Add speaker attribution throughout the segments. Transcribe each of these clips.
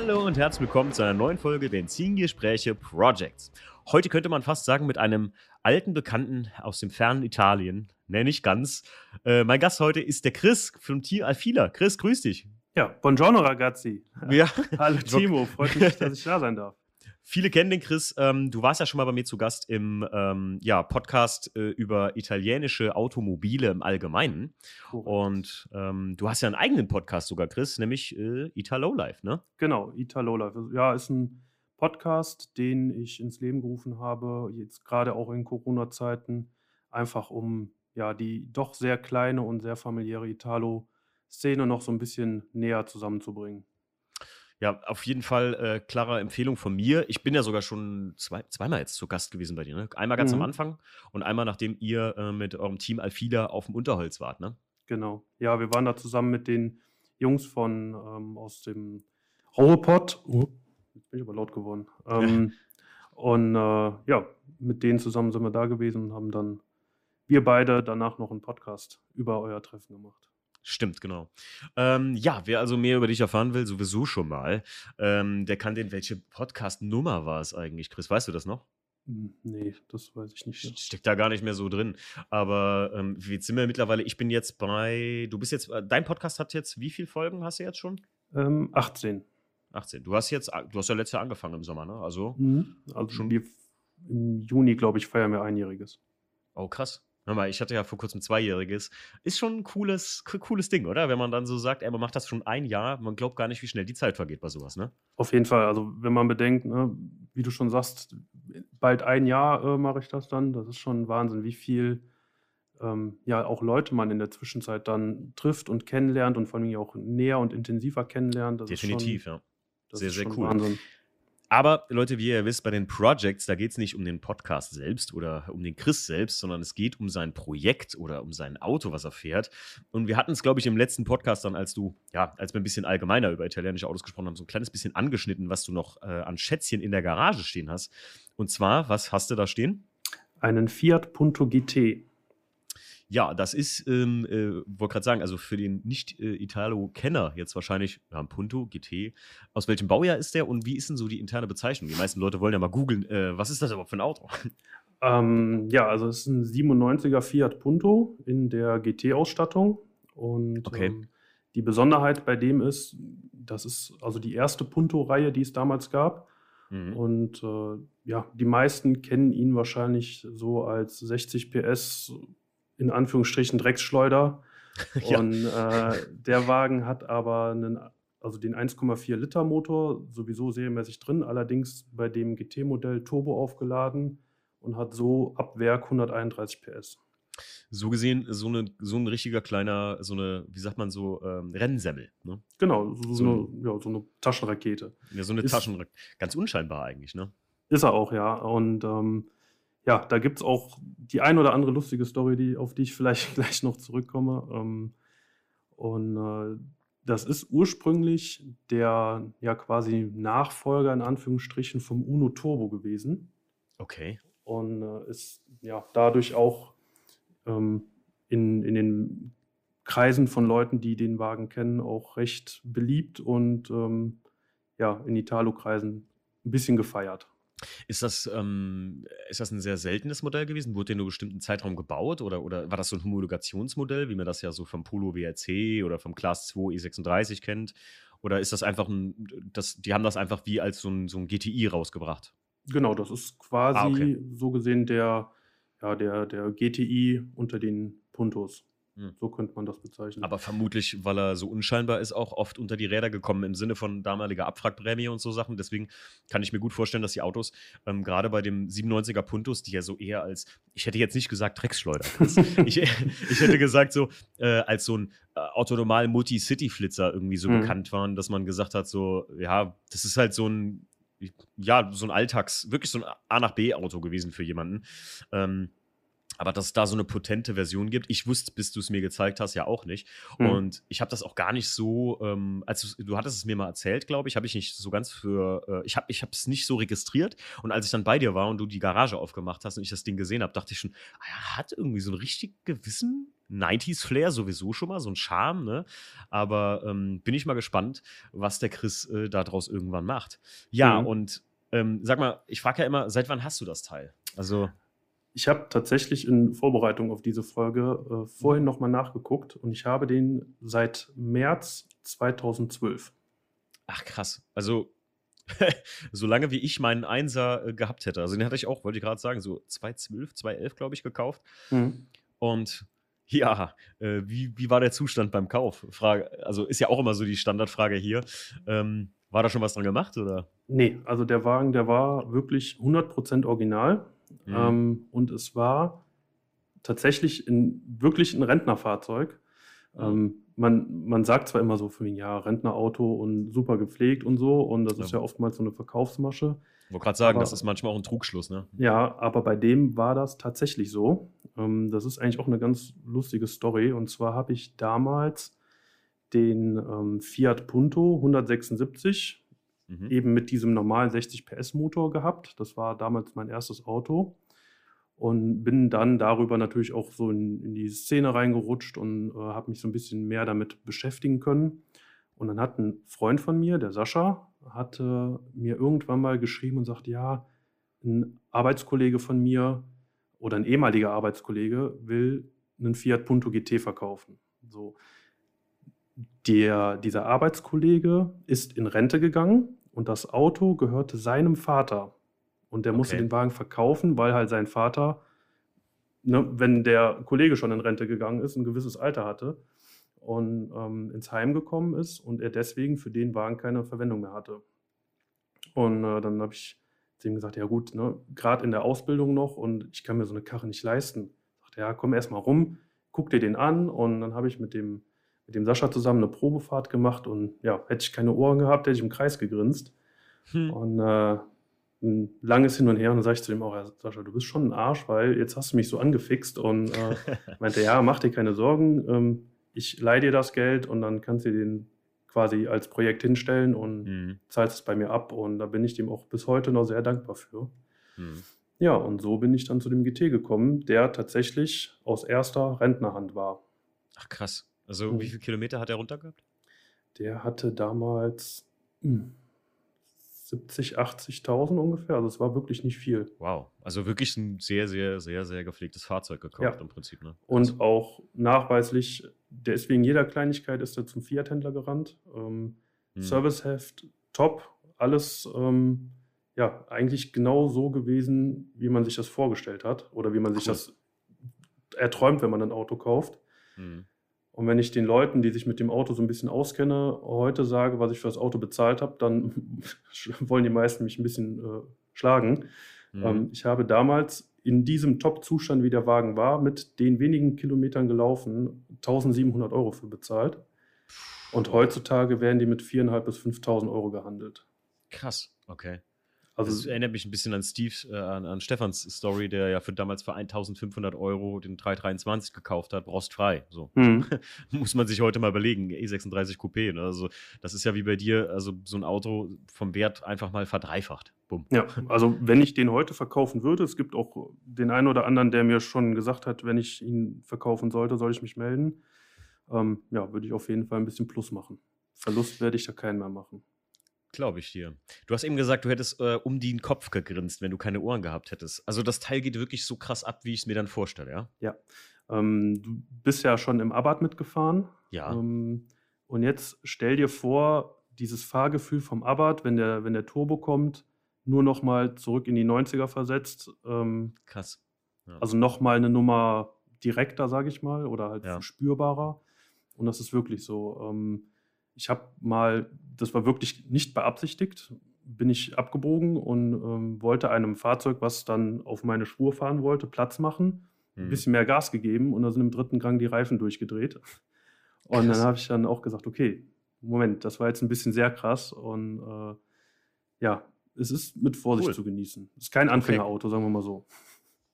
Speaker 1: Hallo und herzlich willkommen zu einer neuen Folge Benzingespräche Projects. Heute könnte man fast sagen, mit einem alten Bekannten aus dem fernen Italien. Ne, nicht ganz. Äh, mein Gast heute ist der Chris vom Team Alfila. Chris, grüß dich.
Speaker 2: Ja, buongiorno ragazzi.
Speaker 1: Ja.
Speaker 2: Hallo Timo, freut mich, dass ich da sein darf.
Speaker 1: Viele kennen den Chris. Ähm, du warst ja schon mal bei mir zu Gast im ähm, ja, Podcast äh, über italienische Automobile im Allgemeinen.
Speaker 2: Korrekt.
Speaker 1: Und ähm, du hast ja einen eigenen Podcast sogar, Chris, nämlich äh, Italo Live, ne?
Speaker 2: Genau, Italo Life. Ja, ist ein Podcast, den ich ins Leben gerufen habe, jetzt gerade auch in Corona-Zeiten, einfach um ja die doch sehr kleine und sehr familiäre Italo-Szene noch so ein bisschen näher zusammenzubringen.
Speaker 1: Ja, auf jeden Fall äh, klare Empfehlung von mir. Ich bin ja sogar schon zwei, zweimal jetzt zu Gast gewesen bei dir. Ne? Einmal ganz am
Speaker 2: Mhm.
Speaker 1: Anfang und einmal nachdem ihr äh, mit eurem Team Alfida auf dem Unterholz wart. Ne?
Speaker 2: Genau. Ja, wir waren da zusammen mit den Jungs von ähm, aus dem Robopod. Oh, jetzt bin ich aber laut geworden. Ähm, und äh, ja, mit denen zusammen sind wir da gewesen und haben dann wir beide danach noch einen Podcast über euer Treffen gemacht.
Speaker 1: Stimmt, genau. Ähm, ja, wer also mehr über dich erfahren will, sowieso schon mal, ähm, der kann den, welche Podcast-Nummer war es eigentlich, Chris? Weißt du das noch?
Speaker 2: Hm, Nee, das weiß ich nicht.
Speaker 1: Steckt da gar nicht mehr so drin. Aber ähm, jetzt sind wir mittlerweile, ich bin jetzt bei, du bist jetzt, äh, dein Podcast hat jetzt, wie viele Folgen hast du jetzt schon?
Speaker 2: Ähm, 18.
Speaker 1: 18. Du hast jetzt, du hast ja letztes Jahr angefangen im Sommer, ne? Also,
Speaker 2: Mhm. Also
Speaker 1: Schon-
Speaker 2: wir, im Juni, glaube ich, feiern wir einjähriges.
Speaker 1: oh krass. Hör mal, ich hatte ja vor kurzem Zweijähriges. Ist schon ein cooles, co- cooles Ding, oder? Wenn man dann so sagt, ey, man macht das schon ein Jahr, man glaubt gar nicht, wie schnell die Zeit vergeht bei sowas, ne?
Speaker 2: Auf jeden Fall, also wenn man bedenkt, ne, wie du schon sagst, bald ein Jahr äh, mache ich das dann. Das ist schon Wahnsinn, wie viel ähm, ja auch Leute man in der Zwischenzeit dann trifft und kennenlernt und vor allem auch näher und intensiver kennenlernt. Das
Speaker 1: Definitiv,
Speaker 2: schon,
Speaker 1: ja.
Speaker 2: das
Speaker 1: Sehr,
Speaker 2: ist
Speaker 1: sehr cool.
Speaker 2: Wahnsinn.
Speaker 1: Aber Leute, wie ihr wisst, bei den Projects, da geht es nicht um den Podcast selbst oder um den Chris selbst, sondern es geht um sein Projekt oder um sein Auto, was er fährt. Und wir hatten es, glaube ich, im letzten Podcast dann, als du, ja, als wir ein bisschen allgemeiner über italienische Autos gesprochen haben, so ein kleines bisschen angeschnitten, was du noch äh, an Schätzchen in der Garage stehen hast. Und zwar, was hast du da stehen?
Speaker 2: Einen Fiat Punto GT.
Speaker 1: Ja, das ist, ähm, äh, wollte gerade sagen, also für den Nicht-Italo-Kenner jetzt wahrscheinlich, ja, ein Punto, GT. Aus welchem Baujahr ist der und wie ist denn so die interne Bezeichnung? Die meisten Leute wollen ja mal googeln, äh, was ist das überhaupt für ein Auto?
Speaker 2: Ähm, ja, also es ist ein 97er Fiat Punto in der GT-Ausstattung. Und
Speaker 1: Okay.
Speaker 2: ähm, die Besonderheit bei dem ist, das ist also die erste Punto-Reihe, die es damals gab.
Speaker 1: Mhm.
Speaker 2: Und äh, ja, die meisten kennen ihn wahrscheinlich so als 60 PS in Anführungsstrichen Drecksschleuder.
Speaker 1: Ja.
Speaker 2: Und äh, der Wagen hat aber einen, also den 1,4 Liter Motor sowieso serienmäßig drin, allerdings bei dem GT-Modell Turbo aufgeladen und hat so ab Werk 131 PS.
Speaker 1: So gesehen, so, eine, so ein richtiger kleiner, so eine, wie sagt man so, ähm, Rennsemmel. Ne?
Speaker 2: Genau, so,
Speaker 1: So
Speaker 2: eine, ja, so eine Taschenrakete.
Speaker 1: Ja, so eine
Speaker 2: Ist-
Speaker 1: Taschen, ganz unscheinbar eigentlich, ne?
Speaker 2: Ist er auch, ja. Und ähm, ja, da gibt es auch die ein oder andere lustige Story, die, auf die ich vielleicht gleich noch zurückkomme. Ähm, und äh, das ist ursprünglich der ja quasi Nachfolger in Anführungsstrichen vom Uno Turbo gewesen
Speaker 1: Okay.
Speaker 2: und äh, ist ja dadurch auch ähm, in, in den Kreisen von Leuten, die den Wagen kennen, auch recht beliebt und ähm, ja, in Italo-Kreisen ein bisschen gefeiert.
Speaker 1: Ist das, ähm, ist das ein sehr seltenes Modell gewesen? Wurde der nur bestimmten Zeitraum gebaut oder, oder war das so ein Homologationsmodell, wie man das ja so vom Polo WRC oder vom Class 2 E36 kennt? Oder ist das einfach ein, das, die haben das einfach wie als so ein, so ein GTI rausgebracht?
Speaker 2: Genau, das ist quasi
Speaker 1: Ah, okay.
Speaker 2: so gesehen der, ja, der, der GTI unter den Puntos.
Speaker 1: Hm.
Speaker 2: So könnte man das bezeichnen.
Speaker 1: Aber vermutlich, weil er so unscheinbar ist, auch oft unter die Räder gekommen im Sinne von damaliger Abwrackprämie und so Sachen. Deswegen kann ich mir gut vorstellen, dass die Autos, ähm, gerade bei dem 97er Puntos, die ja so eher als, ich hätte jetzt nicht gesagt Drecksschleuder, ich, ich hätte gesagt so, äh, als so ein äh, autonomal Multi-City-Flitzer irgendwie so
Speaker 2: Mhm.
Speaker 1: bekannt waren, dass man gesagt hat, so, ja, das ist halt so ein, ja, so ein Alltags, wirklich so ein A nach B-Auto gewesen für jemanden. Ähm, aber dass es da so eine potente Version gibt, ich wusste, bis du es mir gezeigt hast, ja auch nicht.
Speaker 2: Hm.
Speaker 1: Und ich habe das auch gar nicht so, ähm, als du, du hattest es mir mal erzählt, glaube ich, habe ich nicht so ganz für, äh, ich habe ich es nicht so registriert. Und als ich dann bei dir war und du die Garage aufgemacht hast und ich das Ding gesehen habe, dachte ich schon, ah, er hat irgendwie so einen richtig gewissen 90s-Flair sowieso schon mal, so ein Charme, ne? Aber ähm, bin ich mal gespannt, was der Chris äh, daraus irgendwann macht. Ja,
Speaker 2: Mhm.
Speaker 1: und ähm, sag mal, ich frage ja immer, seit wann hast du das Teil? Also,
Speaker 2: Ich habe tatsächlich in Vorbereitung auf diese Folge äh, vorhin nochmal nachgeguckt und ich habe den seit März 2012.
Speaker 1: ach krass. Also, solange wie ich meinen Einser äh, gehabt hätte. Also, den hatte ich auch, wollte ich gerade sagen, so 2012, 2011, glaube ich, gekauft.
Speaker 2: Mhm.
Speaker 1: Und ja, äh, wie, wie war der Zustand beim Kauf? Frage, also ist ja auch immer so die Standardfrage hier. Ähm, war da schon was dran gemacht oder?
Speaker 2: Nee, also der Wagen, der war wirklich 100% original
Speaker 1: Mhm.
Speaker 2: ähm, und es war tatsächlich in, wirklich ein Rentnerfahrzeug.
Speaker 1: Mhm.
Speaker 2: Ähm, man, man sagt zwar immer so von wegen, ja, Rentnerauto und super gepflegt und so und das ist
Speaker 1: Ja.
Speaker 2: ja oftmals so eine Verkaufsmasche.
Speaker 1: Ich wollte gerade sagen,
Speaker 2: Aber-
Speaker 1: das ist manchmal auch ein Trugschluss, ne?
Speaker 2: Ja, aber bei dem war das tatsächlich so. Ähm, das ist eigentlich auch eine ganz lustige Story. Und zwar habe ich damals den ähm, Fiat Punto 176
Speaker 1: Mhm.
Speaker 2: eben mit diesem normalen 60 PS Motor gehabt. Das war damals mein erstes Auto. Und bin dann darüber natürlich auch so in, in die Szene reingerutscht und äh, habe mich so ein bisschen mehr damit beschäftigen können. Und dann hat ein Freund von mir, der Sascha, hatte mir irgendwann mal geschrieben und sagt, ja, ein Arbeitskollege von mir oder ein ehemaliger Arbeitskollege will einen Fiat Punto GT verkaufen. So. Der, dieser Arbeitskollege ist in Rente gegangen und das Auto gehörte seinem Vater. Und der musste
Speaker 1: Okay.
Speaker 2: den Wagen verkaufen, weil halt sein Vater, ne, wenn der Kollege schon in Rente gegangen ist, ein gewisses Alter hatte und ähm, ins Heim gekommen ist und er deswegen für den Wagen keine Verwendung mehr hatte. Und äh, dann habe ich zu ihm gesagt, ja gut, ne, gerade in der Ausbildung noch und ich kann mir so eine Karre nicht leisten. Sagt er, ja, komm erst mal rum, guck dir den an und dann habe ich mit dem, mit dem Sascha zusammen eine Probefahrt gemacht und ja, hätte ich keine Ohren gehabt, hätte ich im Kreis gegrinst.
Speaker 1: Hm.
Speaker 2: Und äh, ein langes Hin und Her und dann sage ich zu ihm auch, ja, Sascha, du bist schon ein Arsch, weil jetzt hast du mich so angefixt und äh, meinte, ja, mach dir keine Sorgen, ähm, ich leihe dir das Geld und dann kannst du den quasi als Projekt hinstellen und
Speaker 1: Mhm.
Speaker 2: zahlst es bei mir ab und da bin ich dem auch bis heute noch sehr dankbar für.
Speaker 1: Mhm.
Speaker 2: Ja, und so bin ich dann zu dem GT gekommen, der tatsächlich aus erster Rentnerhand war.
Speaker 1: Ach krass. Also,
Speaker 2: Mhm.
Speaker 1: wie viele Kilometer hat er runter gehabt?
Speaker 2: Der hatte damals hm, 70, 80.000 ungefähr, also es war wirklich nicht viel.
Speaker 1: Wow. Also wirklich ein sehr, sehr, sehr, sehr gepflegtes Fahrzeug gekauft
Speaker 2: Ja.
Speaker 1: im Prinzip, ne?
Speaker 2: Und auch nachweislich, der ist wegen jeder Kleinigkeit ist er zum Fiat-Händler gerannt. Ähm,
Speaker 1: Mhm.
Speaker 2: Serviceheft top, alles ähm, ja eigentlich genau so gewesen, wie man sich das vorgestellt hat oder wie man sich
Speaker 1: Cool.
Speaker 2: das erträumt, wenn man ein Auto kauft.
Speaker 1: Mhm.
Speaker 2: Und wenn ich den Leuten, die sich mit dem Auto so ein bisschen auskenne, heute sage, was ich für das Auto bezahlt habe, dann wollen die meisten mich ein bisschen äh, schlagen.
Speaker 1: Mhm.
Speaker 2: Ähm, ich habe damals in diesem Top-Zustand, wie der Wagen war, mit den wenigen Kilometern gelaufen, 1700 Euro für bezahlt. Und heutzutage werden die mit 4.500 bis 5.000 Euro gehandelt.
Speaker 1: Krass, okay.
Speaker 2: Also
Speaker 1: das erinnert mich ein bisschen an Steve, äh, an, an Stefans Story, der ja für damals für 1500 Euro den 323 gekauft hat, rostfrei. So.
Speaker 2: hm,
Speaker 1: Muss man sich heute mal überlegen, E36 Coupé. Ne? Also, das ist ja wie bei dir, also so ein Auto vom Wert einfach mal verdreifacht. Bumm.
Speaker 2: ja, also wenn ich den heute verkaufen würde, es gibt auch den einen oder anderen, der mir schon gesagt hat, wenn ich ihn verkaufen sollte, soll ich mich melden. Ähm, ja, würde ich auf jeden Fall ein bisschen Plus machen. Verlust werde ich da keinen mehr machen.
Speaker 1: Glaube ich dir. Du hast eben gesagt, du hättest äh, um den Kopf gegrinst, wenn du keine Ohren gehabt hättest. Also das Teil geht wirklich so krass ab, wie ich es mir dann vorstelle, ja?
Speaker 2: Ja. Ähm, du bist ja schon im Abarth mitgefahren.
Speaker 1: Ja.
Speaker 2: Ähm, und jetzt stell dir vor, dieses Fahrgefühl vom Abarth, wenn der, wenn der Turbo kommt, nur noch mal zurück in die 90er versetzt. Ähm,
Speaker 1: Krass. Ja.
Speaker 2: also noch mal eine Nummer direkter, sage ich mal, oder halt
Speaker 1: Ja.
Speaker 2: spürbarer. Und das ist wirklich so. Ähm, ich habe mal, das war wirklich nicht beabsichtigt, bin ich abgebogen und ähm, wollte einem Fahrzeug, was dann auf meine Spur fahren wollte, Platz machen ein
Speaker 1: Hm.
Speaker 2: bisschen mehr Gas gegeben und da sind im dritten Gang die Reifen durchgedreht. Und
Speaker 1: Krass.
Speaker 2: dann habe ich dann auch gesagt, okay, Moment, das war jetzt ein bisschen sehr krass und äh, ja, es ist mit Vorsicht
Speaker 1: Cool.
Speaker 2: zu genießen. Es ist kein Anfängerauto, sagen wir mal so.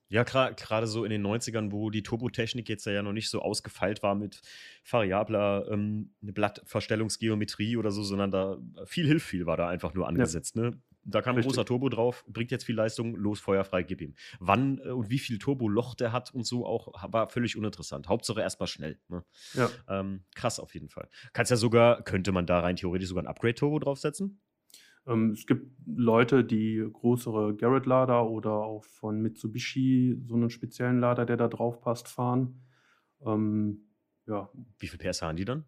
Speaker 1: Ja, gerade so in den 90ern, wo die Turbotechnik jetzt ja noch nicht so ausgefeilt war mit variabler ähm, Blattverstellungsgeometrie oder so, sondern da viel Hilf viel war da einfach nur angesetzt. Ne? da kam ein
Speaker 2: Richtig.
Speaker 1: großer Turbo drauf, bringt jetzt viel Leistung, los, feuerfrei, gib ihm. Wann äh, und wie viel Turboloch der hat und so auch, war völlig uninteressant. Hauptsache erstmal schnell. Ne?
Speaker 2: Ja.
Speaker 1: Ähm, krass auf jeden Fall. Kannst ja sogar, könnte man da rein theoretisch sogar ein Upgrade-Turbo draufsetzen?
Speaker 2: Ähm, es gibt Leute, die größere Garrett-Lader oder auch von Mitsubishi so einen speziellen Lader, der da drauf passt, fahren. Ähm, ja,
Speaker 1: Wie viel PS haben die dann?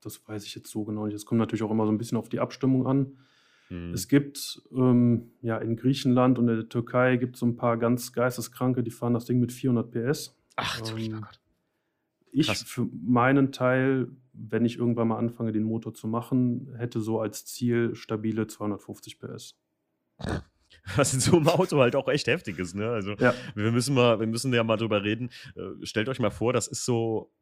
Speaker 2: das weiß ich jetzt so genau nicht. Es kommt natürlich auch immer so ein bisschen auf die Abstimmung an.
Speaker 1: Hm.
Speaker 2: Es gibt ähm, ja in Griechenland und in der Türkei gibt es so ein paar ganz geisteskranke, die fahren das Ding mit 400 PS.
Speaker 1: Ach
Speaker 2: ähm,
Speaker 1: Gott.
Speaker 2: Ich für meinen Teil, wenn ich irgendwann mal anfange, den Motor zu machen, hätte so als Ziel stabile 250 PS.
Speaker 1: Was in so einem Auto halt auch echt heftig ist, ne? Also
Speaker 2: Ja,
Speaker 1: wir müssen mal, wir müssen ja mal drüber reden. Äh, stellt euch mal vor, das ist so,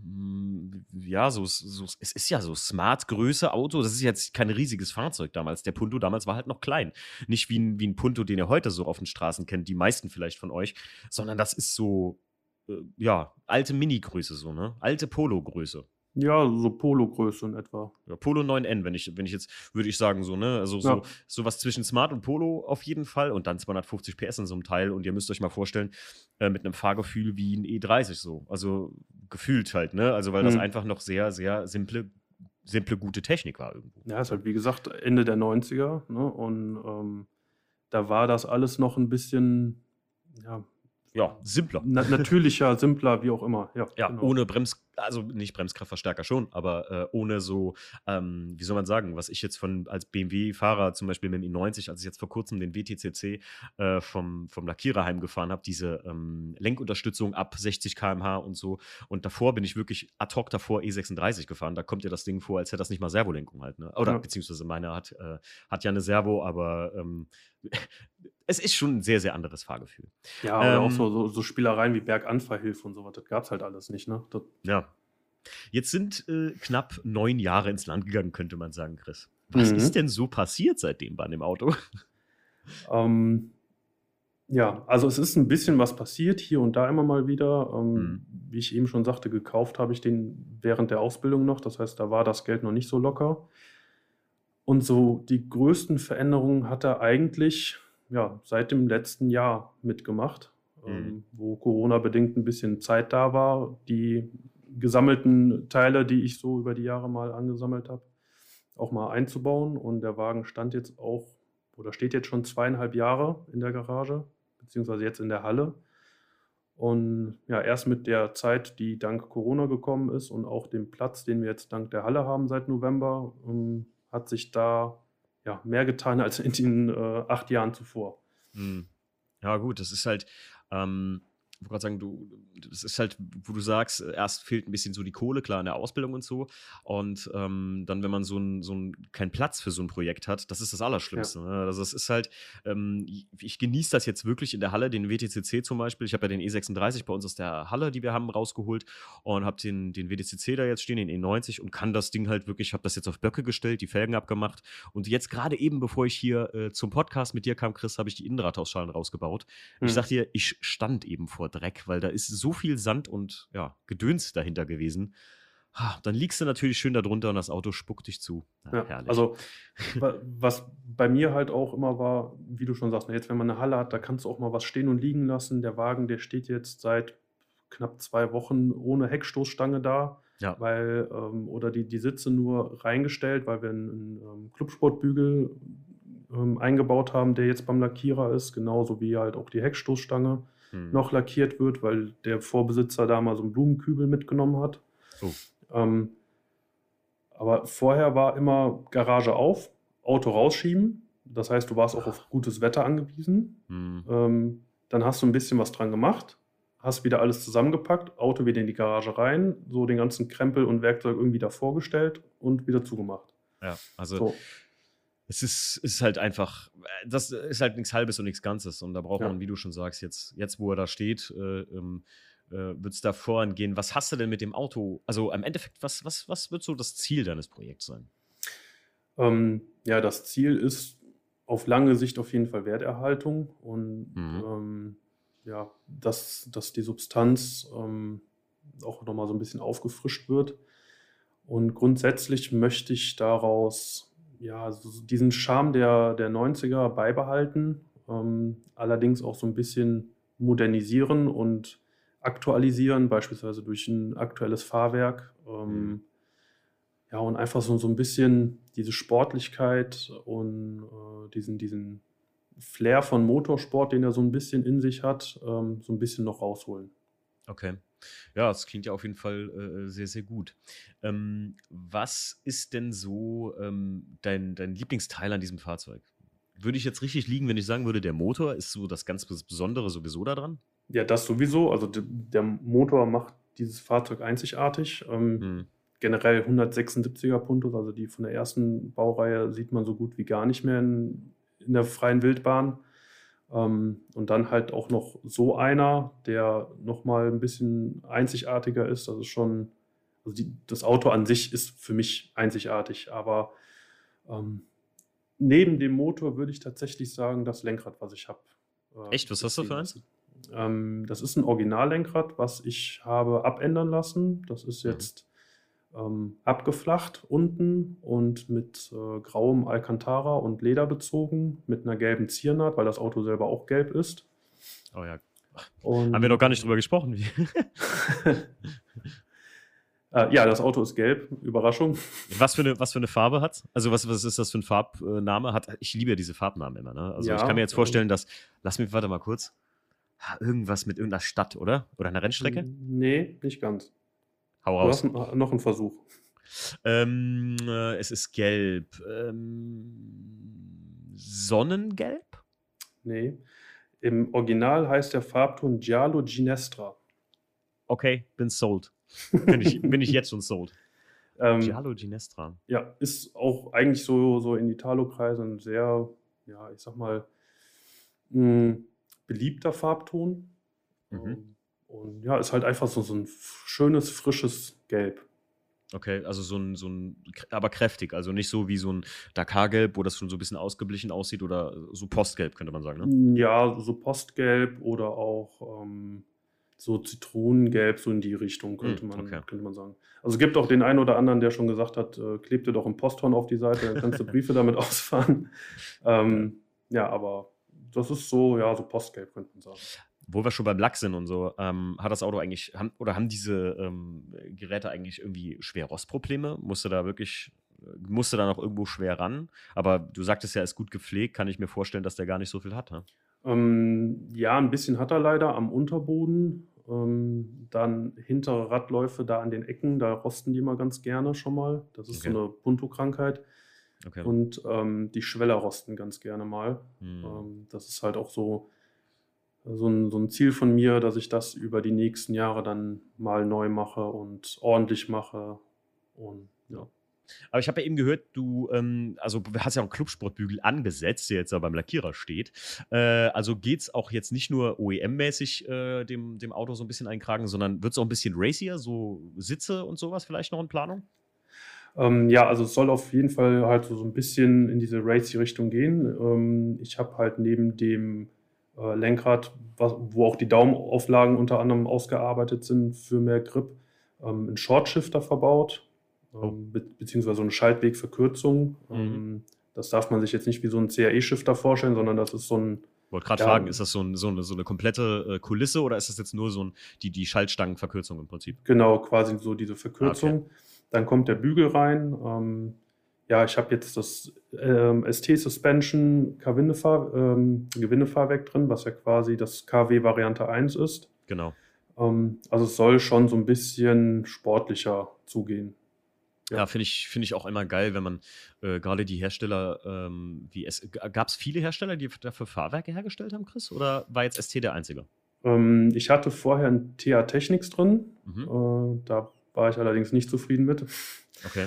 Speaker 1: hm, ja, so, so, es ist ja so Smart-Größe Auto. Das ist jetzt kein riesiges Fahrzeug damals. Der Punto damals war halt noch klein. Nicht wie ein, wie ein Punto, den ihr heute so auf den Straßen kennt, die meisten vielleicht von euch, sondern das ist so, äh, ja, alte Mini-Größe so, ne? Alte Polo-Größe.
Speaker 2: Ja, so Polo-Größe in etwa.
Speaker 1: Ja, Polo 9N, wenn ich, wenn ich jetzt, würde ich sagen, so, ne? Also so,
Speaker 2: Ja.
Speaker 1: sowas zwischen Smart und Polo auf jeden Fall und dann 250 PS in so einem Teil. Und ihr müsst euch mal vorstellen, äh, mit einem Fahrgefühl wie ein E30 so. Also gefühlt halt, ne? Also weil das
Speaker 2: Mhm.
Speaker 1: einfach noch sehr, sehr simple, simple, gute Technik war irgendwo.
Speaker 2: Ja, ist halt wie gesagt Ende der 90er. Ne? Und ähm, da war das alles noch ein bisschen ja,
Speaker 1: Ja, simpler.
Speaker 2: na natürlicher, simpler, wie auch immer. Ja,
Speaker 1: Ja,
Speaker 2: genau.
Speaker 1: ohne Brems, also nicht Bremskraftverstärker schon, aber äh, ohne so, ähm, wie soll man sagen, was ich jetzt von als BMW-Fahrer zum Beispiel mit dem i90, als ich jetzt vor kurzem den WTCC äh, vom, vom Lackierer heimgefahren habe, diese ähm, Lenkunterstützung ab 60 km/h und so. Und davor bin ich wirklich ad hoc davor E36 gefahren. Da kommt ja das Ding vor, als hätte das nicht mal Servolenkung halt. Ne? Oder
Speaker 2: Ja.
Speaker 1: beziehungsweise meine hat, äh, hat ja eine Servo, aber ähm, es ist schon ein sehr, sehr anderes Fahrgefühl.
Speaker 2: Ja, auch
Speaker 1: Ähm,
Speaker 2: so, so, so Spielereien wie Berganfahrhilfe und sowas, das gab es halt alles nicht. Ne? Das,
Speaker 1: Ja. Jetzt sind äh, knapp neun Jahre ins Land gegangen, könnte man sagen, Chris. Was
Speaker 2: Mhm.
Speaker 1: ist denn so passiert seitdem bei dem Auto?
Speaker 2: Ähm, ja, also es ist ein bisschen was passiert, hier und da immer mal wieder. Ähm,
Speaker 1: Mhm.
Speaker 2: Wie ich eben schon sagte, gekauft habe ich den während der Ausbildung noch. Das heißt, da war das Geld noch nicht so locker. Und so die größten Veränderungen hat er eigentlich ja, seit dem letzten Jahr mitgemacht,
Speaker 1: Mhm.
Speaker 2: ähm, wo Corona-bedingt ein bisschen Zeit da war, die gesammelten Teile, die ich so über die Jahre mal angesammelt habe, auch mal einzubauen. Und der Wagen stand jetzt auch oder steht jetzt schon zweieinhalb Jahre in der Garage, beziehungsweise jetzt in der Halle. Und ja, erst mit der Zeit, die dank Corona gekommen ist und auch dem Platz, den wir jetzt dank der Halle haben seit November, ähm, hat sich da ja, mehr getan als in den äh, acht Jahren zuvor.
Speaker 1: Hm. Ja, gut, das ist halt, ähm, ich wollte gerade sagen, du, das ist halt, wo du sagst, äh, erst fehlt ein bisschen so die Kohle, klar, in der Ausbildung und so. Und ähm, dann, wenn man so ein, so ein, keinen Platz für so ein Projekt hat, das ist das Allerschlimmste. Ne? Also es ist halt, ähm, ich, ich genieße das jetzt wirklich in der Halle, den WTCC zum Beispiel. Ich habe ja den E36 bei uns aus der Halle, die wir haben, rausgeholt und habe den, den WTCC da jetzt stehen, den E90 und kann das Ding halt wirklich, ich habe das jetzt auf Böcke gestellt, die Felgen abgemacht und jetzt gerade eben, bevor ich hier äh, zum Podcast mit dir kam, Chris, habe ich die Innenradhausschalen rausgebaut. Ich
Speaker 2: Hm.
Speaker 1: sag dir, ich stand eben vor Dreck, weil da ist so viel Sand und ja, Gedöns dahinter gewesen. Dann liegst du natürlich schön da drunter und das Auto spuckt dich zu. Ja,
Speaker 2: Ja,
Speaker 1: herrlich.
Speaker 2: also wa- was bei mir halt auch immer war, wie du schon sagst, ne, jetzt wenn man eine Halle hat, da kannst du auch mal was stehen und liegen lassen. Der Wagen, der steht jetzt seit knapp zwei Wochen ohne Heckstoßstange da,
Speaker 1: ja.
Speaker 2: weil ähm, oder die, die Sitze nur reingestellt, weil wir einen, einen ähm, Clubsportbügel ähm, eingebaut haben, der jetzt beim Lackierer ist, genauso wie halt auch die Heckstoßstange
Speaker 1: Hm.
Speaker 2: noch lackiert wird, weil der Vorbesitzer da mal so einen Blumenkübel mitgenommen hat.
Speaker 1: Oh.
Speaker 2: Ähm, aber vorher war immer Garage auf, Auto rausschieben. Das heißt, du warst auch auf gutes Wetter angewiesen.
Speaker 1: Hm.
Speaker 2: Ähm, dann hast du ein bisschen was dran gemacht, hast wieder alles zusammengepackt, Auto wieder in die Garage rein, so den ganzen Krempel und Werkzeug irgendwie davor gestellt und wieder zugemacht.
Speaker 1: Ja, also
Speaker 2: So.
Speaker 1: Es ist, ist halt einfach, äh, das ist halt nichts Halbes und nichts Ganzes. Und da braucht
Speaker 2: Ja.
Speaker 1: man, wie du schon sagst, jetzt, jetzt wo er da steht, äh, ähm, äh, wird es da vorangehen. Was hast du denn mit dem Auto? Also im Endeffekt, was, was, was wird so das Ziel deines Projekts sein?
Speaker 2: Ähm, ja, das Ziel ist auf lange Sicht auf jeden Fall Werterhaltung und
Speaker 1: Mhm.
Speaker 2: ähm, ja, dass, dass die Substanz ähm, auch nochmal so ein bisschen aufgefrischt wird. Und grundsätzlich möchte ich daraus ja, so diesen Charme der, der 90er beibehalten, ähm, allerdings auch so ein bisschen modernisieren und aktualisieren, beispielsweise durch ein aktuelles Fahrwerk. Ähm, mhm. Ja, und einfach so, so ein bisschen diese Sportlichkeit und äh, diesen, diesen Flair von Motorsport, den er so ein bisschen in sich hat, ähm, so ein bisschen noch rausholen.
Speaker 1: Okay. Ja, das klingt ja auf jeden Fall äh, sehr, sehr gut. Ähm, was ist denn so ähm, dein, dein Lieblingsteil an diesem Fahrzeug? Würde ich jetzt richtig liegen, wenn ich sagen würde, der Motor ist so das ganz Besondere sowieso daran?
Speaker 2: Ja, das sowieso. Also der Motor macht dieses Fahrzeug einzigartig. Ähm, hm. Generell 176er Puntos, also die von der ersten Baureihe, sieht man so gut wie gar nicht mehr in, in der freien Wildbahn. Ähm, und dann halt auch noch so einer, der nochmal ein bisschen einzigartiger ist. Das ist schon, also die, das Auto an sich ist für mich einzigartig, aber ähm, neben dem Motor würde ich tatsächlich sagen, das Lenkrad, was ich habe.
Speaker 1: Äh, Echt? Was hast du für eins?
Speaker 2: Ähm, das ist ein Originallenkrad, was ich habe abändern lassen. Das ist mhm. jetzt ähm, abgeflacht unten und mit äh, grauem Alcantara und Leder bezogen, mit einer gelben Ziernaht, weil das Auto selber auch gelb ist.
Speaker 1: Oh ja. Und, Haben wir noch gar nicht drüber gesprochen.
Speaker 2: äh, ja, das Auto ist gelb. Überraschung.
Speaker 1: Was für eine, was für eine Farbe hat Also, was, was ist das für ein Farbname? Hat, ich liebe ja diese Farbnamen immer. Ne? Also, ja, ich kann mir jetzt vorstellen, dass. Lass mich, warte mal kurz. Irgendwas mit irgendeiner Stadt, oder? Oder einer Rennstrecke?
Speaker 2: Nee, nicht ganz.
Speaker 1: Hau raus.
Speaker 2: Hast noch einen Versuch.
Speaker 1: Ähm, äh, es ist gelb. Ähm, Sonnengelb?
Speaker 2: Nee. Im Original heißt der Farbton Giallo Ginestra.
Speaker 1: Okay, bin sold. bin, ich, bin ich jetzt schon sold.
Speaker 2: Ähm, Giallo Ginestra. Ja, ist auch eigentlich so, so in Italo-Kreisen sehr, ja, ich sag mal, mh, hm, beliebter Farbton. Mhm. Und ja, ist halt einfach so, so ein schönes, frisches Gelb.
Speaker 1: Okay, also so ein, so ein, aber kräftig, also nicht so wie so ein Dakar-Gelb, wo das schon so ein bisschen ausgeblichen aussieht oder so Postgelb, könnte man sagen,
Speaker 2: ne? Ja, so Postgelb oder auch ähm, so Zitronengelb, so in die Richtung, könnte, hm, man, okay. könnte man sagen. Also es gibt auch den einen oder anderen, der schon gesagt hat, äh, kleb dir doch ein Posthorn auf die Seite, dann kannst du Briefe damit ausfahren. Ähm, ja, aber das ist so, ja, so Postgelb, könnte man sagen
Speaker 1: wo wir schon beim Lack sind und so, ähm, hat das Auto eigentlich, haben, oder haben diese ähm, Geräte eigentlich irgendwie schwer Rostprobleme? Musste da wirklich, musste da noch irgendwo schwer ran? Aber du sagtest ja, ist gut gepflegt, kann ich mir vorstellen, dass der gar nicht so viel hat. Ne?
Speaker 2: Ähm, ja, ein bisschen hat er leider am Unterboden. Ähm, dann hintere Radläufe da an den Ecken, da rosten die mal ganz gerne schon mal. Das ist okay. so eine Punto-Krankheit. Okay. Und ähm, die Schweller rosten ganz gerne mal. Hm. das ist halt auch so so ein, so ein Ziel von mir, dass ich das über die nächsten Jahre dann mal neu mache und ordentlich mache. Und ja.
Speaker 1: Aber ich habe ja eben gehört, du ähm, also hast ja auch einen Clubsportbügel angesetzt, der jetzt da beim Lackierer steht. Äh, also geht es auch jetzt nicht nur OEM-mäßig äh, dem, dem Auto so ein bisschen einkragen, sondern wird es auch ein bisschen racier, so Sitze und sowas vielleicht noch in Planung?
Speaker 2: Ähm, ja, also es soll auf jeden Fall halt so, so ein bisschen in diese racy-Richtung gehen. Ähm, ich habe halt neben dem äh, Lenkrad, was, wo auch die Daumenauflagen unter anderem ausgearbeitet sind für mehr Grip, ähm, einen Short-Shifter verbaut, ähm, oh. be beziehungsweise eine Schaltwegverkürzung. Mhm. Ähm, das darf man sich jetzt nicht wie so ein CAE-Shifter vorstellen, sondern das ist so ein.
Speaker 1: Ich wollte gerade ja, fragen, ist das so, ein, so, eine, so eine, komplette äh, Kulisse oder ist das jetzt nur so ein, die, die Schaltstangenverkürzung im Prinzip?
Speaker 2: Genau, quasi so diese Verkürzung. Okay. Dann kommt der Bügel rein. Ähm, ja, ich habe jetzt das ähm, ST Suspension Gewindefahr, ähm, Gewindefahrwerk drin, was ja quasi das KW Variante 1 ist.
Speaker 1: Genau.
Speaker 2: Ähm, also es soll schon so ein bisschen sportlicher zugehen.
Speaker 1: Ja, ja finde ich, find ich auch immer geil, wenn man äh, gerade die Hersteller, ähm, wie es gab es viele Hersteller, die dafür Fahrwerke hergestellt haben, Chris? Oder war jetzt ST der einzige?
Speaker 2: Ähm, ich hatte vorher ein TA Technics drin. Mhm. Äh, da war ich allerdings nicht zufrieden mit.
Speaker 1: Okay.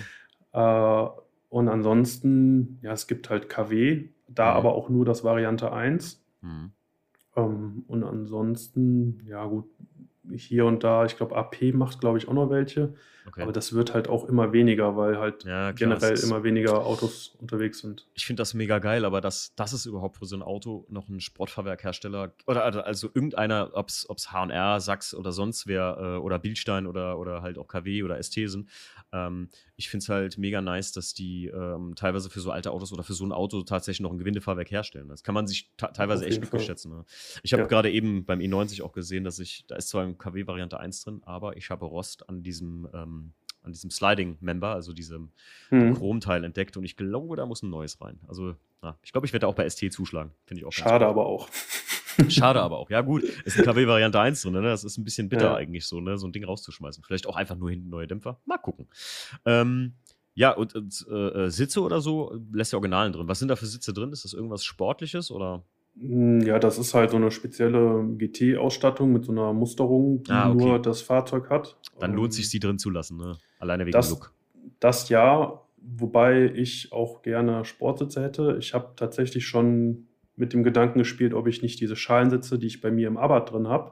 Speaker 2: Äh, und ansonsten, ja, es gibt halt KW, da mhm. aber auch nur das Variante 1. Mhm. Ähm, und ansonsten, ja gut, hier und da, ich glaube, AP macht, glaube ich, auch noch welche.
Speaker 1: Okay.
Speaker 2: Aber das wird halt auch immer weniger, weil halt
Speaker 1: Ja, klar,
Speaker 2: generell immer weniger Autos unterwegs sind.
Speaker 1: Ich finde das mega geil, aber dass, dass es überhaupt für so ein Auto noch einen Sportfahrwerkhersteller oder also- also irgendeiner, ob es HR, Sachs oder sonst wer äh, oder Bildstein oder, oder halt auch KW oder ST sind, ähm, ich finde es halt mega nice, dass die ähm, teilweise für so alte Autos oder für so ein Auto tatsächlich noch ein Gewindefahrwerk herstellen. Das kann man sich teilweise echt
Speaker 2: Fall.
Speaker 1: schätzen. Ne? Ich habe
Speaker 2: Ja.
Speaker 1: gerade eben beim E90 auch gesehen, dass ich, da ist zwar ein KW Variante 1 drin, aber ich habe Rost an diesem, ähm, an diesem Sliding-Member, also diesem
Speaker 2: Hm.
Speaker 1: Chromteil entdeckt und ich glaube, da muss ein neues rein. Also, ja, ich glaube, ich werde auch bei ST zuschlagen. Finde ich auch
Speaker 2: Schade
Speaker 1: gut.
Speaker 2: aber auch.
Speaker 1: Schade aber auch. Ja, gut, ist ein KW Variante 1 drin, ne? Das ist ein bisschen bitter
Speaker 2: Ja.
Speaker 1: eigentlich so, ne? So ein Ding rauszuschmeißen. Vielleicht auch einfach nur hinten neue Dämpfer. Mal gucken. Ähm, ja, und, und äh, äh, Sitze oder so lässt der Originalen drin. Was sind da für Sitze drin? Ist das irgendwas Sportliches oder?
Speaker 2: Hm, Ja, das ist halt so eine spezielle GT-Ausstattung mit so einer Musterung, die
Speaker 1: Ah, okay.
Speaker 2: nur das Fahrzeug hat.
Speaker 1: Dann lohnt
Speaker 2: Ähm,
Speaker 1: sich sie drin zu lassen, ne? Alleine wegen
Speaker 2: das-
Speaker 1: dem Look.
Speaker 2: Das ja, wobei ich auch gerne Sportsitze hätte. Ich habe tatsächlich schon mit dem Gedanken gespielt, ob ich nicht diese Schalensitze, die ich bei mir im Abarth drin habe,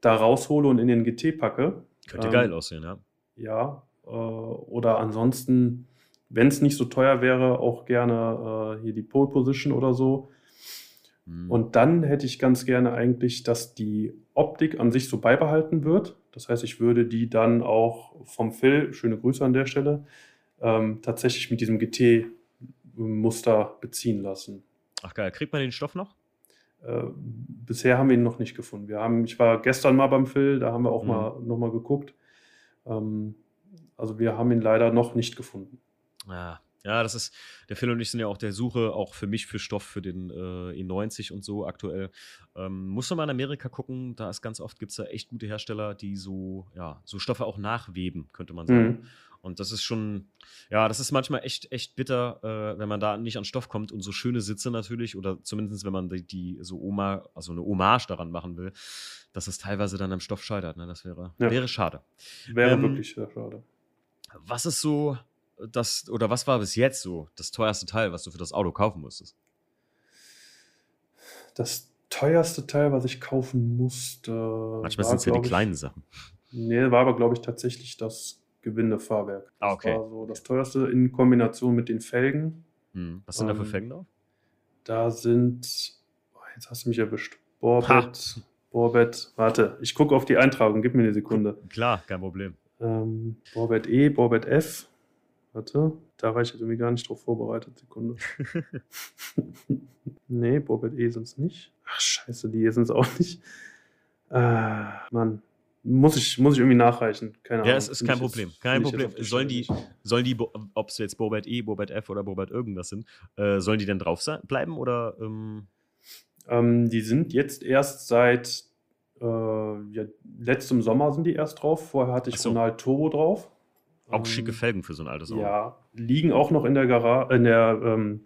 Speaker 2: da raushole und in den GT packe.
Speaker 1: Könnte
Speaker 2: ähm,
Speaker 1: geil aussehen, ja.
Speaker 2: Ja, äh, oder ansonsten, wenn es nicht so teuer wäre, auch gerne äh, hier die Pole Position oder so.
Speaker 1: Hm.
Speaker 2: Und dann hätte ich ganz gerne eigentlich, dass die Optik an sich so beibehalten wird. Das heißt, ich würde die dann auch vom Phil, schöne Grüße an der Stelle, ähm, tatsächlich mit diesem GT-Muster beziehen lassen.
Speaker 1: Ach geil, kriegt man den Stoff noch?
Speaker 2: Äh, bisher haben wir ihn noch nicht gefunden. Wir haben, ich war gestern mal beim Phil, da haben wir auch
Speaker 1: Mhm.
Speaker 2: mal noch mal geguckt. Ähm, also wir haben ihn leider noch nicht gefunden.
Speaker 1: Ja, ja, das ist, der Phil und ich sind ja auch der Suche, auch für mich für Stoff für den äh, E90 und so aktuell. Ähm, musst du mal in Amerika gucken, da ist ganz oft, gibt es da echt gute Hersteller, die so, ja, so Stoffe auch nachweben, könnte man sagen.
Speaker 2: Mhm.
Speaker 1: Und das ist schon, ja, das ist manchmal echt, echt bitter, äh, wenn man da nicht an Stoff kommt und so schöne Sitze natürlich, oder zumindest wenn man die, die so Oma, also eine Hommage daran machen will, dass es teilweise dann am Stoff scheitert. Ne? Das wäre,
Speaker 2: Ja.
Speaker 1: wäre schade.
Speaker 2: Wäre
Speaker 1: Ähm,
Speaker 2: wirklich sehr schade.
Speaker 1: Was ist so das, oder was war bis jetzt so das teuerste Teil, was du für das Auto kaufen musstest?
Speaker 2: Das teuerste Teil, was ich kaufen musste.
Speaker 1: Manchmal sind es ja die
Speaker 2: ich-
Speaker 1: kleinen Sachen.
Speaker 2: Nee, war aber, glaube ich, tatsächlich das Gewindefahrwerk.
Speaker 1: Ah,
Speaker 2: Das
Speaker 1: okay.
Speaker 2: war so das teuerste in Kombination mit den Felgen.
Speaker 1: Hm. Was sind da für
Speaker 2: Ähm,
Speaker 1: Felgen drauf?
Speaker 2: Da sind, oh, jetzt hast du mich erwischt. Borbett, Borbett, warte, ich gucke auf die Eintragung, gib mir eine Sekunde.
Speaker 1: Klar, kein Problem.
Speaker 2: Ähm, Borbett E, Borbett F. Warte, da war ich jetzt irgendwie gar nicht drauf vorbereitet. Sekunde. nee, Borbett E sind es nicht. Ach, scheiße, die hier sind es auch nicht. Ah, Mann. Muss ich, muss ich irgendwie nachreichen. Keine Ahnung.
Speaker 1: Ja, es ist kein
Speaker 2: ich jetzt-
Speaker 1: Problem.
Speaker 2: find
Speaker 1: Kein
Speaker 2: jetzt
Speaker 1: Problem. Sollen die,
Speaker 2: nicht.
Speaker 1: sollen die, ob es jetzt Bobet E, Bobet F oder Bobet irgendwas sind, äh, sollen die denn drauf sein, bleiben oder? Ähm,
Speaker 2: Ähm, die sind jetzt erst seit äh, ja, letztem Sommer sind die erst drauf. Vorher hatte ich
Speaker 1: so.
Speaker 2: Ronald Turbo drauf.
Speaker 1: auch
Speaker 2: Ähm,
Speaker 1: schicke Felgen für so ein altes Auto?
Speaker 2: Ja, liegen auch noch in der Garage, in der, ähm,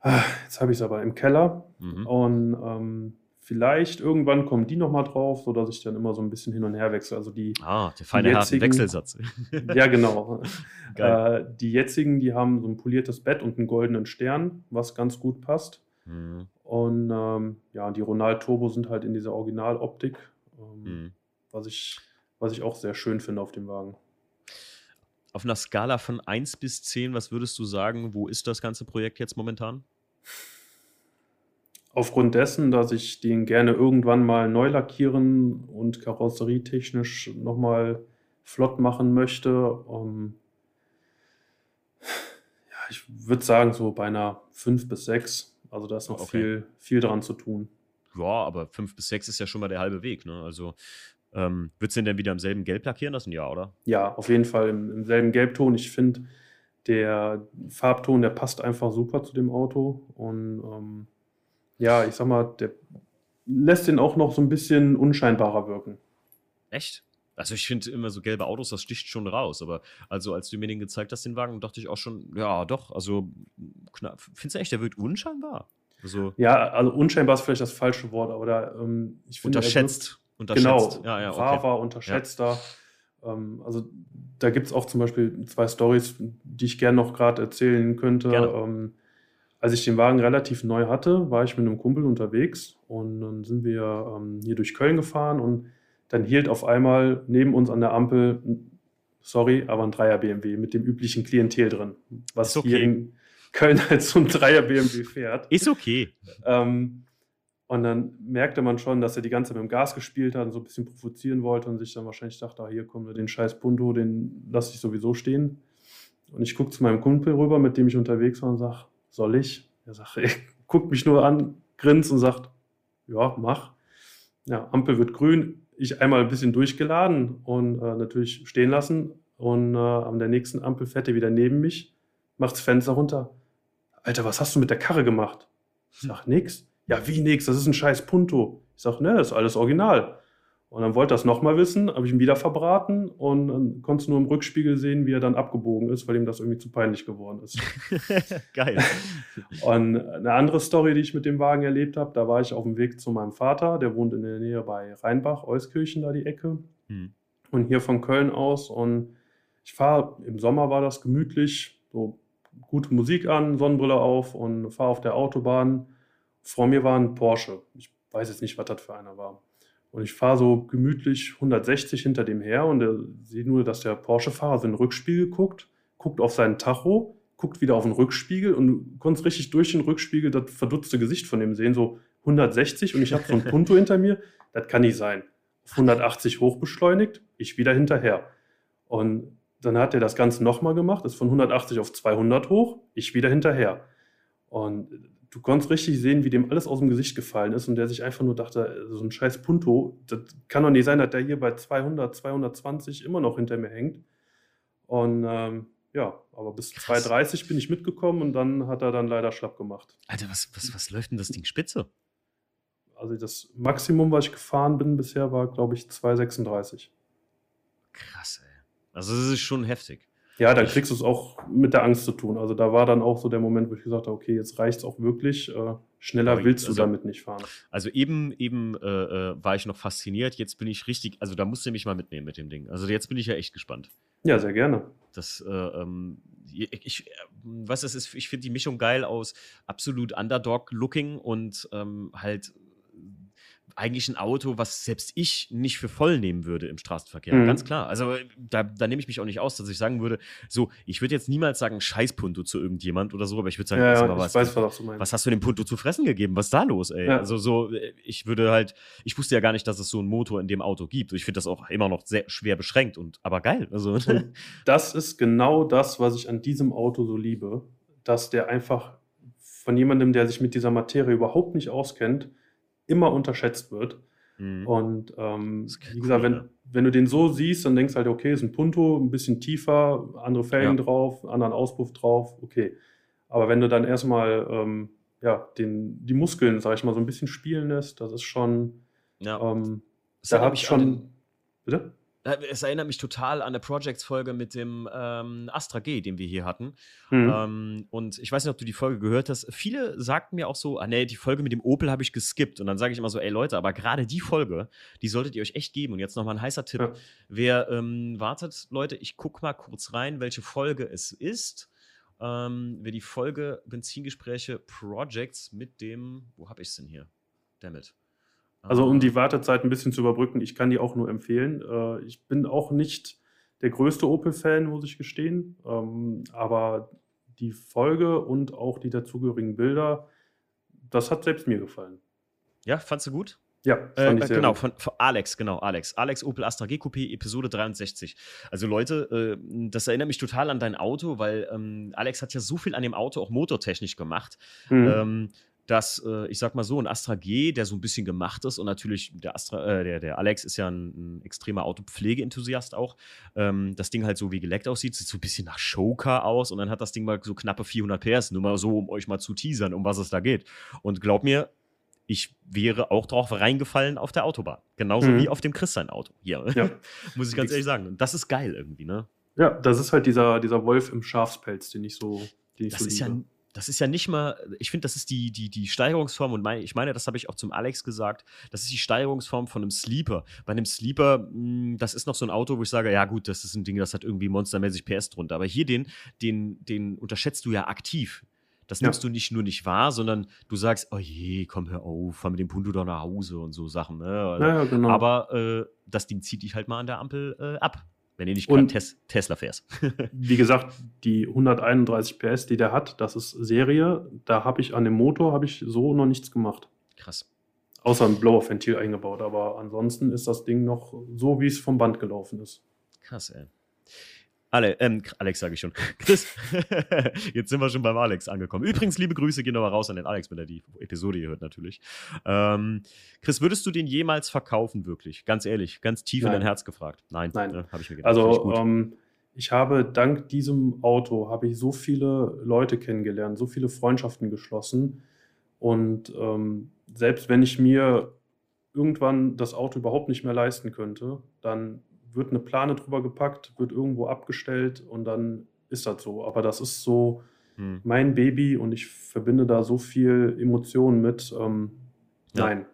Speaker 2: ah, jetzt habe ich es aber im Keller.
Speaker 1: Mhm.
Speaker 2: Und ähm, vielleicht irgendwann kommen die nochmal drauf, sodass ich dann immer so ein bisschen hin und her wechsle. Also die,
Speaker 1: Ah, der feine harte
Speaker 2: jetzigen-
Speaker 1: Wechselsatz.
Speaker 2: ja genau. Äh, die jetzigen, die haben so ein poliertes Bett und einen goldenen Stern, was ganz gut passt.
Speaker 1: Mhm.
Speaker 2: Und ähm, ja, die Ronald Turbo sind halt in dieser Originaloptik, ähm,
Speaker 1: Mhm.
Speaker 2: was, ich, was ich auch sehr schön finde auf dem Wagen.
Speaker 1: Auf einer Skala von 1 bis 10, was würdest du sagen, wo ist das ganze Projekt jetzt momentan?
Speaker 2: Aufgrund dessen, dass ich den gerne irgendwann mal neu lackieren und karosserietechnisch nochmal flott machen möchte, ähm, ja, ich würde sagen, so bei einer 5 bis 6. Also da ist noch
Speaker 1: Okay.
Speaker 2: viel, viel dran zu tun.
Speaker 1: Ja, aber 5 bis 6 ist ja schon mal der halbe Weg, ne? Also, ähm, würdest du den denn wieder im selben Gelb lackieren lassen? Ja, oder?
Speaker 2: Ja, auf jeden Fall im, im selben Gelbton. Ich finde, der Farbton, der passt einfach super zu dem Auto. Und ähm, ja, ich sag mal, der lässt den auch noch so ein bisschen unscheinbarer wirken.
Speaker 1: Echt? Also ich finde immer so gelbe Autos, das sticht schon raus. Aber also als du mir den gezeigt hast, den Wagen, dachte ich auch schon, ja doch, also knapp. Findest du echt, der wird unscheinbar? Also
Speaker 2: Ja, also unscheinbar ist vielleicht das falsche Wort, aber da, ähm, ich finde, er
Speaker 1: unterschätzt.
Speaker 2: wirkt-
Speaker 1: Unterschätzt.
Speaker 2: Genau,
Speaker 1: Ja, ja, okay.
Speaker 2: braver, unterschätzter. Ähm, also da gibt es auch zum Beispiel zwei Stories, die ich gerne noch gerade erzählen könnte. Ähm, als ich den Wagen relativ neu hatte, war ich mit einem Kumpel unterwegs und dann sind wir ähm, hier durch Köln gefahren und dann hielt auf einmal neben uns an der Ampel, sorry, aber ein Dreier BMW mit dem üblichen Klientel drin, was
Speaker 1: okay.
Speaker 2: hier in Köln als so ein Dreier BMW fährt.
Speaker 1: Ist okay.
Speaker 2: Ähm, und dann merkte man schon, dass er die ganze Zeit mit dem Gas gespielt hat und so ein bisschen provozieren wollte und sich dann wahrscheinlich dachte, ah, hier kommt den scheiß Punto, den lasse ich sowieso stehen. Und ich gucke zu meinem Kumpel rüber, mit dem ich unterwegs war und sage, soll ich? Er sagt, ey, guckt mich nur an, grinst und sagt, ja, mach. Ja, Ampel wird grün, ich einmal ein bisschen durchgeladen und äh, natürlich stehen lassen. Und äh, an der nächsten Ampel fährt er wieder neben mich, macht das Fenster runter. Alter, was hast du mit der Karre gemacht? Ich sag, nix. Ja, wie nix? Das ist ein scheiß Punto. Ich sag, ne, das ist alles original. Und dann wollte er es nochmal wissen, habe ich ihn wieder verbraten und dann konntest du nur im Rückspiegel sehen, wie er dann abgebogen ist, weil ihm das irgendwie zu peinlich geworden ist.
Speaker 1: Geil.
Speaker 2: Und eine andere Story, die ich mit dem Wagen erlebt habe, da war ich auf dem Weg zu meinem Vater, der wohnt in der Nähe bei Rheinbach, Euskirchen, da die Ecke. Hm. Und hier von Köln aus. Und ich fahre, im Sommer war das gemütlich, so gute Musik an, Sonnenbrille auf und fahre auf der Autobahn. Vor mir war ein Porsche. Ich weiß jetzt nicht, was das für einer war. Und ich fahre so gemütlich 160 hinter dem her und er sieht nur, dass der Porsche-Fahrer so in den Rückspiegel guckt, guckt auf seinen Tacho, guckt wieder auf den Rückspiegel und du konntest richtig durch den Rückspiegel das verdutzte Gesicht von dem sehen, so 160 und ich habe so ein Punto hinter mir, das kann nicht sein. Auf 180 hochbeschleunigt, ich wieder hinterher. Und dann hat er das Ganze nochmal gemacht, ist von 180 auf 200 hoch, ich wieder hinterher. Und du konntest richtig sehen, wie dem alles aus dem Gesicht gefallen ist und der sich einfach nur dachte, so ein scheiß Punto, das kann doch nicht sein, dass der hier bei 200, 220 immer noch hinter mir hängt. Und ähm, ja, aber bis Krass. 230 bin ich mitgekommen und dann hat er dann leider schlapp gemacht.
Speaker 1: Alter, was, was, was läuft denn das Ding spitze?
Speaker 2: Also das Maximum, was ich gefahren bin bisher, war, glaube ich, 236.
Speaker 1: Krass, ey. Also das ist schon heftig.
Speaker 2: Ja, dann kriegst du es auch mit der Angst zu tun. Also da war dann auch so der Moment, wo ich gesagt habe, okay, jetzt reicht es auch wirklich. Äh, schneller Aber willst du also, damit nicht fahren.
Speaker 1: Also eben, eben äh, äh, war ich noch fasziniert. Jetzt bin ich richtig, also da musst du mich mal mitnehmen mit dem Ding. Also jetzt bin ich ja echt gespannt.
Speaker 2: Ja, sehr gerne.
Speaker 1: Das, äh, ähm, ich, äh, was ist, ich finde die Mischung geil aus absolut Underdog-Looking und ähm, halt eigentlich ein Auto, was selbst ich nicht für voll nehmen würde im Straßenverkehr. Mhm. Ganz klar. Also da, da nehme ich mich auch nicht aus, dass ich sagen würde, so, ich würde jetzt niemals sagen Scheißpunto zu irgendjemand oder so, aber ich würde sagen,
Speaker 2: ja,
Speaker 1: ja,
Speaker 2: was, weiß, was,
Speaker 1: was, hast du dem Punto zu fressen gegeben? Was ist da los, ey? Ja. Also so, ich würde halt, ich wusste ja gar nicht, dass es so einen Motor in dem Auto gibt. Ich finde das auch immer noch sehr schwer beschränkt und aber geil. Also.
Speaker 2: das ist genau das, was ich an diesem Auto so liebe, dass der einfach von jemandem, der sich mit dieser Materie überhaupt nicht auskennt, immer unterschätzt wird. Mhm. Und ähm, wie gesagt, wenn, wenn du den so siehst, dann denkst du halt, okay, ist ein Punto, ein bisschen tiefer, andere Felgen ja. drauf, anderen Auspuff drauf, okay. Aber wenn du dann erstmal ähm, ja, den, die Muskeln, sag ich mal, so ein bisschen spielen lässt, das ist schon. Ja. Ähm, da habe ich schon.
Speaker 1: Bitte? Es erinnert mich total an eine Projects-Folge mit dem ähm, Astra G, den wir hier hatten. Mhm. Ähm, und ich weiß nicht, ob du die Folge gehört hast. Viele sagten mir auch so, ah nee, die Folge mit dem Opel habe ich geskippt. Und dann sage ich immer so, ey Leute, aber gerade die Folge, die solltet ihr euch echt geben. Und jetzt nochmal ein heißer Tipp. Ja. Wer ähm, wartet, Leute, ich gucke mal kurz rein, welche Folge es ist. Ähm, wer die Folge Benzingespräche Projects mit dem, wo habe ich es denn hier? Damit.
Speaker 2: Also um die Wartezeit ein bisschen zu überbrücken, ich kann die auch nur empfehlen. Äh, ich bin auch nicht der größte Opel-Fan, muss ich gestehen. Ähm, aber die Folge und auch die dazugehörigen Bilder, das hat selbst mir gefallen.
Speaker 1: Ja, fandst du gut?
Speaker 2: Ja,
Speaker 1: fand äh, ich genau, von, von, Alex, genau, Alex. Alex Opel Astra G Coupé, Episode 63. Also Leute, äh, das erinnert mich total an dein Auto, weil ähm, Alex hat ja so viel an dem Auto auch motortechnisch gemacht. Mhm. Ähm, dass, äh, ich sag mal so, ein Astra G, der so ein bisschen gemacht ist und natürlich der Astra, äh, der, der Alex ist ja ein, ein extremer Autopflegeenthusiast auch, ähm, das Ding halt so wie geleckt aussieht, sieht so ein bisschen nach Showcar aus und dann hat das Ding mal so knappe 400 PS, nur mal so, um euch mal zu teasern, um was es da geht. Und glaub mir, ich wäre auch drauf reingefallen auf der Autobahn. Genauso mhm. wie auf dem Chris sein Auto. Hier. Ja. Muss ich ganz ehrlich sagen. Und das ist geil irgendwie, ne?
Speaker 2: Ja, das ist halt dieser, dieser Wolf im Schafspelz, den ich so, den ich
Speaker 1: das
Speaker 2: so
Speaker 1: ist liebe. ja das ist ja nicht mal, ich finde, das ist die, die, die Steigerungsform und mein, ich meine, das habe ich auch zum Alex gesagt, das ist die Steigerungsform von einem Sleeper. Bei einem Sleeper, mh, hm, das ist noch so ein Auto, wo ich sage, ja gut, das ist ein Ding, das hat irgendwie monstermäßig PS drunter. Aber hier den, den, den unterschätzt du ja aktiv. das nimmst ja. du nicht nur nicht wahr, sondern du sagst, oh je, komm, hör auf, fahr mit dem Punto doch nach Hause und so Sachen. Ne?
Speaker 2: Ja, genau.
Speaker 1: Aber äh, das Ding zieht dich halt mal an der Ampel äh, ab, wenn du nicht gerade tes Tesla fährst.
Speaker 2: wie gesagt, die 131 PS, die der hat, das ist Serie. Da habe ich an dem Motor habe ich so noch nichts gemacht.
Speaker 1: Krass.
Speaker 2: Außer ein Blow-Off-Ventil eingebaut. Aber ansonsten ist das Ding noch so, wie es vom Band gelaufen ist.
Speaker 1: Krass, ey. Ale, ähm, Alex sage ich schon. Chris, jetzt sind wir schon beim Alex angekommen. Übrigens, liebe Grüße gehen nochmal raus an den Alex, wenn er die Episode hier hört, natürlich. Ähm, Chris, würdest du den jemals verkaufen, wirklich? Ganz ehrlich, ganz tief Nein. in dein Herz gefragt. Nein,
Speaker 2: Nein. Äh, habe ich mir gedacht. Also, ähm, ich habe dank diesem Auto habe ich so viele Leute kennengelernt, so viele Freundschaften geschlossen. Und ähm, selbst wenn ich mir irgendwann das Auto überhaupt nicht mehr leisten könnte, dann wird eine Plane drüber gepackt, wird irgendwo abgestellt und dann ist das so. Aber das ist so hm. mein Baby und ich verbinde da so viel Emotionen mit. Ähm, ja. Nein.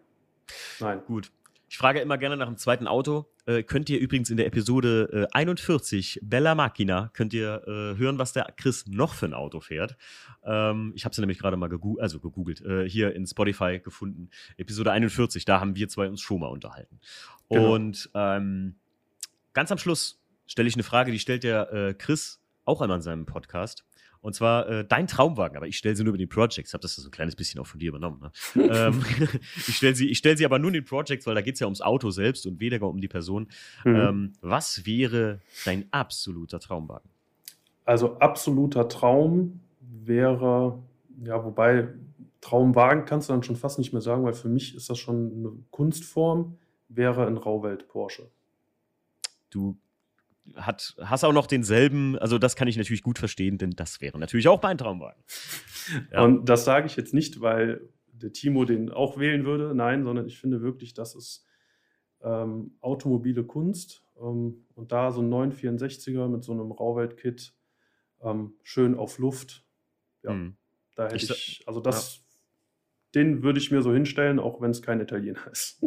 Speaker 2: Nein.
Speaker 1: Gut. Ich frage immer gerne nach dem zweiten Auto. Äh, könnt ihr übrigens in der Episode äh, 41, Bella Machina, könnt ihr äh, hören, was der Chris noch für ein Auto fährt. Ähm, ich habe es nämlich gerade mal gegoo also gegoogelt, äh, hier in Spotify gefunden. Episode 41, da haben wir zwei uns schon mal unterhalten. Genau. Und ähm, Ganz am Schluss stelle ich eine Frage, die stellt der äh, Chris auch einmal in seinem Podcast. Und zwar äh, dein Traumwagen, aber ich stelle sie nur über die Projects. Ich habe das so ein kleines bisschen auch von dir übernommen. Ne? ähm, ich stelle sie, stell sie aber nur in den Projects, weil da geht es ja ums Auto selbst und weniger um die Person. Mhm. Ähm, was wäre dein absoluter Traumwagen?
Speaker 2: Also absoluter Traum wäre, ja, wobei Traumwagen kannst du dann schon fast nicht mehr sagen, weil für mich ist das schon eine Kunstform, wäre ein Rauwelt Porsche
Speaker 1: du hat, hast auch noch denselben, also das kann ich natürlich gut verstehen, denn das wäre natürlich auch mein Traumwagen.
Speaker 2: Ja. Und das sage ich jetzt nicht, weil der Timo den auch wählen würde, nein, sondern ich finde wirklich, das ist ähm, automobile Kunst ähm, und da so ein 964er mit so einem Rauwelt-Kit ähm, schön auf Luft. Ja, hm. da hätte ich, ich, also das den würde ich mir so hinstellen, auch wenn es kein Italiener ist.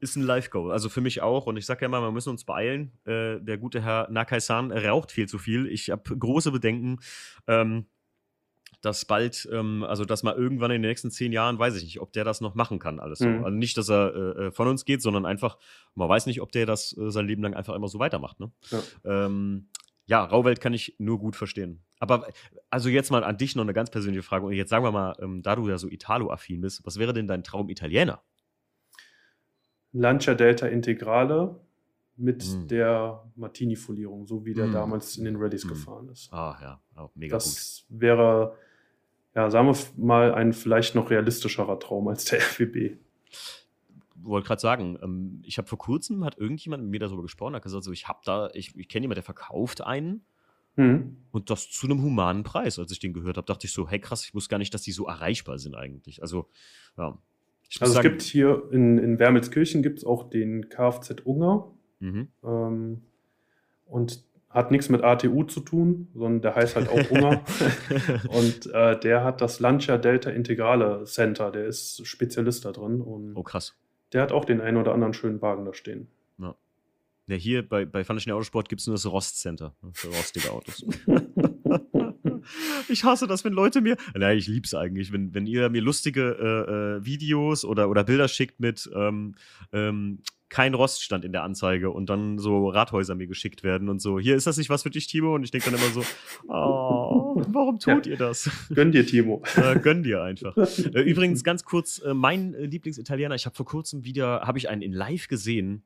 Speaker 1: ist ein Live-Goal. Also für mich auch. Und ich sage ja immer, wir müssen uns beeilen. Äh, der gute Herr Nakai-san raucht viel zu viel. Ich habe große Bedenken. Ähm, dass bald, ähm, also dass mal irgendwann in den nächsten zehn Jahren, weiß ich nicht, ob der das noch machen kann, alles so. Mhm. Also nicht, dass er äh, äh, von uns geht, sondern einfach, man weiß nicht, ob der das äh, sein Leben lang einfach immer so weitermacht. Ne? Ja. Ähm, ja, Rauwelt kann ich nur gut verstehen. Aber also jetzt mal an dich noch eine ganz persönliche Frage. Und jetzt sagen wir mal, ähm, da du ja so Italo-affin bist, was wäre denn dein Traum Italiener?
Speaker 2: Lancia Delta Integrale mit mm. der Martini-Folierung, so wie der mm. damals in den Rallyes mm. gefahren ist.
Speaker 1: Ah ja, oh, mega
Speaker 2: das gut. Das wäre, ja, sagen wir mal, ein vielleicht noch realistischerer Traum als der FWB
Speaker 1: wollte gerade sagen, ähm, ich habe vor kurzem, hat irgendjemand mit mir darüber gesprochen, hat gesagt, so, ich habe da, ich, ich kenne jemanden, der verkauft einen mhm. und das zu einem humanen Preis. Als ich den gehört habe, dachte ich so, hey krass, ich wusste gar nicht, dass die so erreichbar sind eigentlich. Also, ja.
Speaker 2: also es gibt hier in, in Wermelskirchen gibt es auch den Kfz Unger mhm. ähm, und hat nichts mit ATU zu tun, sondern der heißt halt auch Unger. und äh, der hat das Lancia Delta Integrale Center, der ist Spezialist da drin. Und
Speaker 1: oh, krass
Speaker 2: der hat auch den einen oder anderen schönen Wagen da stehen.
Speaker 1: Ja. Ja, hier bei, bei Funischen Autosport gibt es nur das Rostcenter ne, für rostige Autos. ich hasse das, wenn Leute mir. Nein, ich liebe es eigentlich, wenn, wenn ihr mir lustige äh, äh, Videos oder, oder Bilder schickt mit ähm, ähm, kein Roststand in der Anzeige und dann so Rathäuser mir geschickt werden und so. Hier ist das nicht was für dich, Timo? Und ich denke dann immer so, oh, warum tut ja. ihr das?
Speaker 2: Gönn dir, Timo.
Speaker 1: Äh, gönn dir einfach. äh, übrigens, ganz kurz, äh, mein Lieblingsitaliener, ich habe vor kurzem wieder, habe ich einen in live gesehen.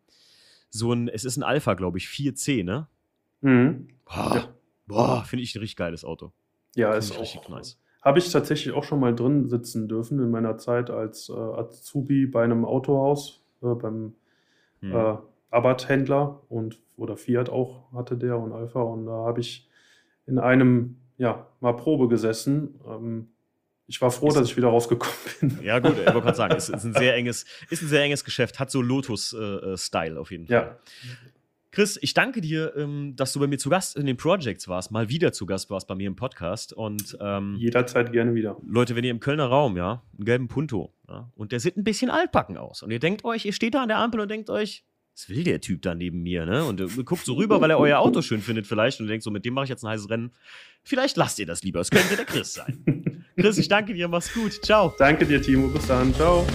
Speaker 1: So ein, es ist ein Alpha, glaube ich, 4C, ne? Mhm. Boah, ja. boah finde ich ein richtig geiles Auto.
Speaker 2: Ja, Find ist auch richtig nice. Habe ich tatsächlich auch schon mal drin sitzen dürfen in meiner Zeit als äh, Azubi bei einem Autohaus, äh, beim hm. äh, Abarth-Händler und oder Fiat auch hatte der und Alpha. Und da habe ich in einem, ja, mal Probe gesessen. Ähm, ich war froh, ist dass ich wieder rausgekommen bin.
Speaker 1: Ja, gut, ich wollte gerade sagen, es ist ein sehr enges, ist ein sehr enges Geschäft, hat so Lotus-Style äh, auf jeden Fall. Ja. Chris, ich danke dir, ähm, dass du bei mir zu Gast in den Projects warst, mal wieder zu Gast warst bei mir im Podcast. Und ähm,
Speaker 2: jederzeit gerne wieder.
Speaker 1: Leute, wenn ihr im Kölner Raum, ja, einen gelben Punto, ja, und der sieht ein bisschen altbacken aus. Und ihr denkt euch, ihr steht da an der Ampel und denkt euch, was will der Typ da neben mir, ne? Und ihr guckt so rüber, weil er euer Auto schön findet, vielleicht, und denkt so, mit dem mache ich jetzt ein heißes Rennen. Vielleicht lasst ihr das lieber, es könnte der Chris sein. Chris, ich danke dir, mach's gut. Ciao.
Speaker 2: Danke dir, Timo. Bis dann. Ciao.